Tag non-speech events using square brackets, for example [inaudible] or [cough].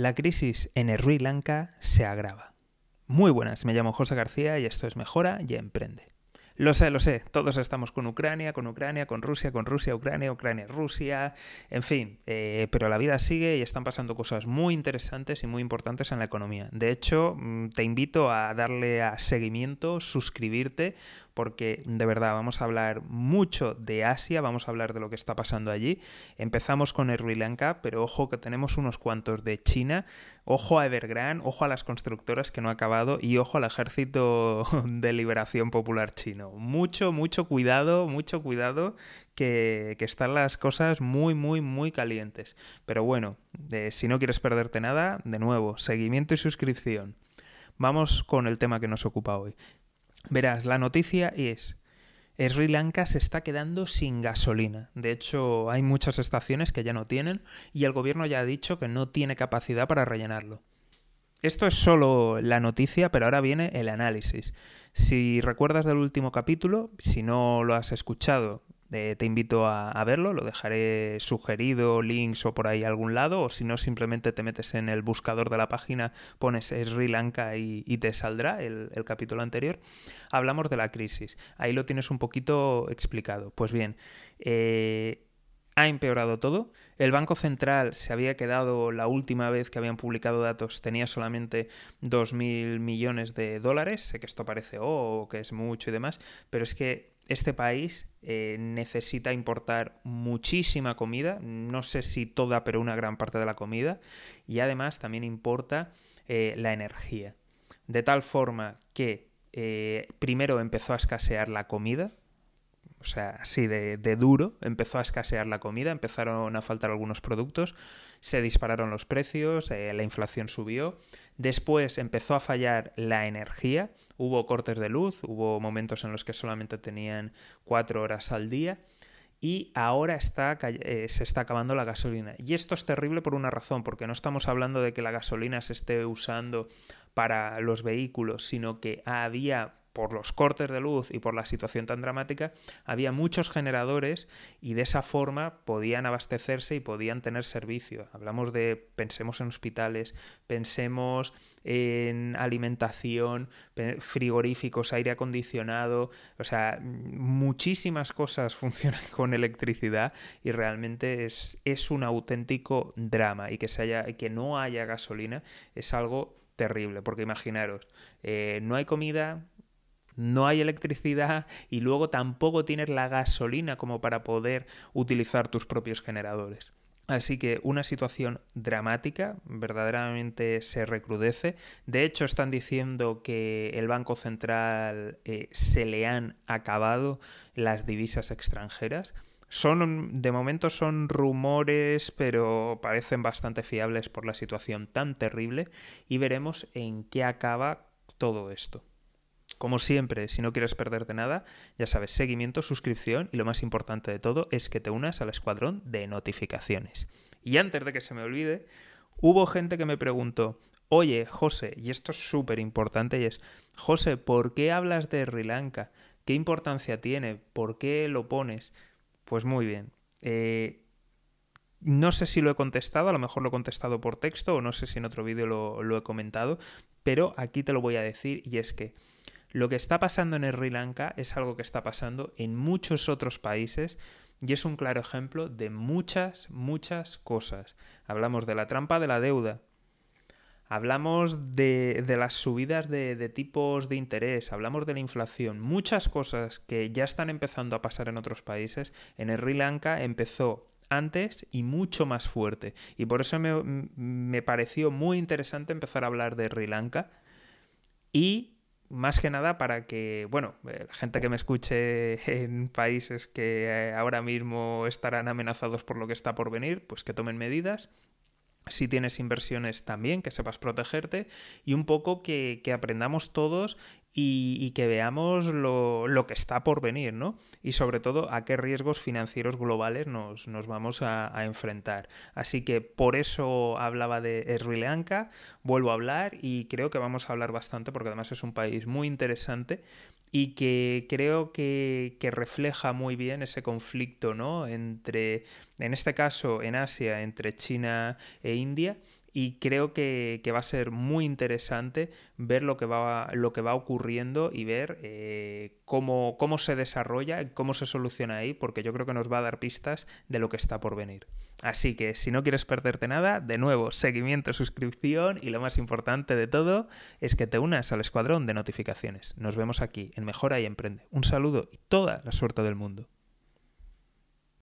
La crisis en Sri Lanka se agrava. Muy buenas, me llamo José García y esto es Mejora y Emprende. Lo sé, lo sé, todos estamos con Ucrania, con Ucrania, con Rusia, con Rusia, Ucrania, Ucrania, Rusia, en fin, eh, pero la vida sigue y están pasando cosas muy interesantes y muy importantes en la economía. De hecho, mm, te invito a darle a seguimiento, suscribirte, porque de verdad vamos a hablar mucho de Asia, vamos a hablar de lo que está pasando allí. Empezamos con Sri Lanka, pero ojo que tenemos unos cuantos de China, ojo a Evergrande, ojo a las constructoras que no ha acabado y ojo al ejército [laughs] de liberación popular chino. Mucho, mucho cuidado, mucho cuidado que, están las cosas muy, muy, muy calientes. Pero bueno, eh, si no quieres perderte nada, de nuevo, seguimiento y suscripción. Vamos con el tema que nos ocupa hoy. Verás, la noticia es... Sri Lanka se está quedando sin gasolina. De hecho, hay muchas estaciones que ya no tienen y el gobierno ya ha dicho que no tiene capacidad para rellenarlo. Esto es solo la noticia, pero ahora viene el análisis. Si recuerdas del último capítulo, si no lo has escuchado, eh, te invito a, verlo, lo dejaré sugerido, links o por ahí algún lado, o si no, simplemente te metes en el buscador de la página, pones Sri Lanka y, te saldrá el, capítulo anterior. Hablamos de la crisis. Ahí lo tienes un poquito explicado. Pues bien, eh, ha empeorado todo. El Banco Central se había quedado la última vez que habían publicado datos, tenía solamente 2.000 millones de dólares. Sé que esto parece, oh, que es mucho y demás, pero es que este país eh, necesita importar muchísima comida, no sé si toda, pero una gran parte de la comida, y además también importa eh, la energía. De tal forma que eh, primero empezó a escasear la comida, o sea, así de, duro, empezó a escasear la comida, empezaron a faltar algunos productos, se dispararon los precios, la inflación subió, Después empezó a fallar la energía, hubo cortes de luz, hubo momentos en los que solamente tenían cuatro horas al día y ahora eh, se está acabando la gasolina. Y esto es terrible por una razón, porque no estamos hablando de que la gasolina se esté usando para los vehículos, sino que había por los cortes de luz y por la situación tan dramática, había muchos generadores y de esa forma podían abastecerse y podían tener servicio. Hablamos de, pensemos en hospitales, pensemos en alimentación, frigoríficos, aire acondicionado, o sea, muchísimas cosas [laughs] funcionan con electricidad y realmente es, es un auténtico drama y que, se haya, que no haya gasolina es algo terrible, porque imaginaros, eh, no hay comida, no hay electricidad y luego tampoco tienes la gasolina como para poder utilizar tus propios generadores. Así que una situación dramática, verdaderamente se recrudece. De hecho, están diciendo que el Banco Central eh, se le han acabado las divisas extranjeras. Son, de momento son rumores, pero parecen bastante fiables por la situación tan terrible y veremos en qué acaba todo esto. Como siempre, si no quieres perderte nada, ya sabes, seguimiento, suscripción y lo más importante de todo es que te unas al escuadrón de notificaciones. Y antes de que se me olvide, hubo gente que me preguntó, oye, José, y esto es súper importante, y es, José, ¿por qué hablas de Sri Lanka? ¿Qué importancia tiene? ¿Por qué lo pones? Pues muy bien. Eh, no sé si lo he contestado, a lo mejor lo he contestado por texto o no sé si en otro vídeo lo, lo he comentado, pero aquí te lo voy a decir y es que lo que está pasando en Sri Lanka es algo que está pasando en muchos otros países y es un claro ejemplo de muchas, muchas cosas. Hablamos de la trampa de la deuda, hablamos de, las subidas de, de, tipos de interés, hablamos de la inflación, muchas cosas que ya están empezando a pasar en otros países. En Sri Lanka empezó antes y mucho más fuerte. Y por eso me, me pareció muy interesante empezar a hablar de Sri Lanka y más que nada para que, bueno, eh, la gente que me escuche [laughs] en países que eh, ahora mismo estarán amenazados por lo que está por venir, pues que tomen medidas. Si tienes inversiones también, que sepas protegerte y un poco que, aprendamos todos y, que veamos lo, que está por venir, ¿no? Y sobre todo a qué riesgos financieros globales nos, vamos a, a, enfrentar. Así que por eso hablaba de Sri Lanka, vuelvo a hablar y creo que vamos a hablar bastante porque además es un país muy interesante y que creo que, refleja muy bien ese conflicto ¿no? entre, en este caso en Asia, entre China e India y creo que, va a ser muy interesante ver lo que va, lo que va ocurriendo y ver eh, cómo, cómo se desarrolla, cómo se soluciona ahí, porque yo creo que nos va a dar pistas de lo que está por venir. Así que si no quieres perderte nada, de nuevo, seguimiento, suscripción y lo más importante de todo es que te unas al escuadrón de notificaciones. Nos vemos aquí en Mejora y Emprende. Un saludo y toda la suerte del mundo.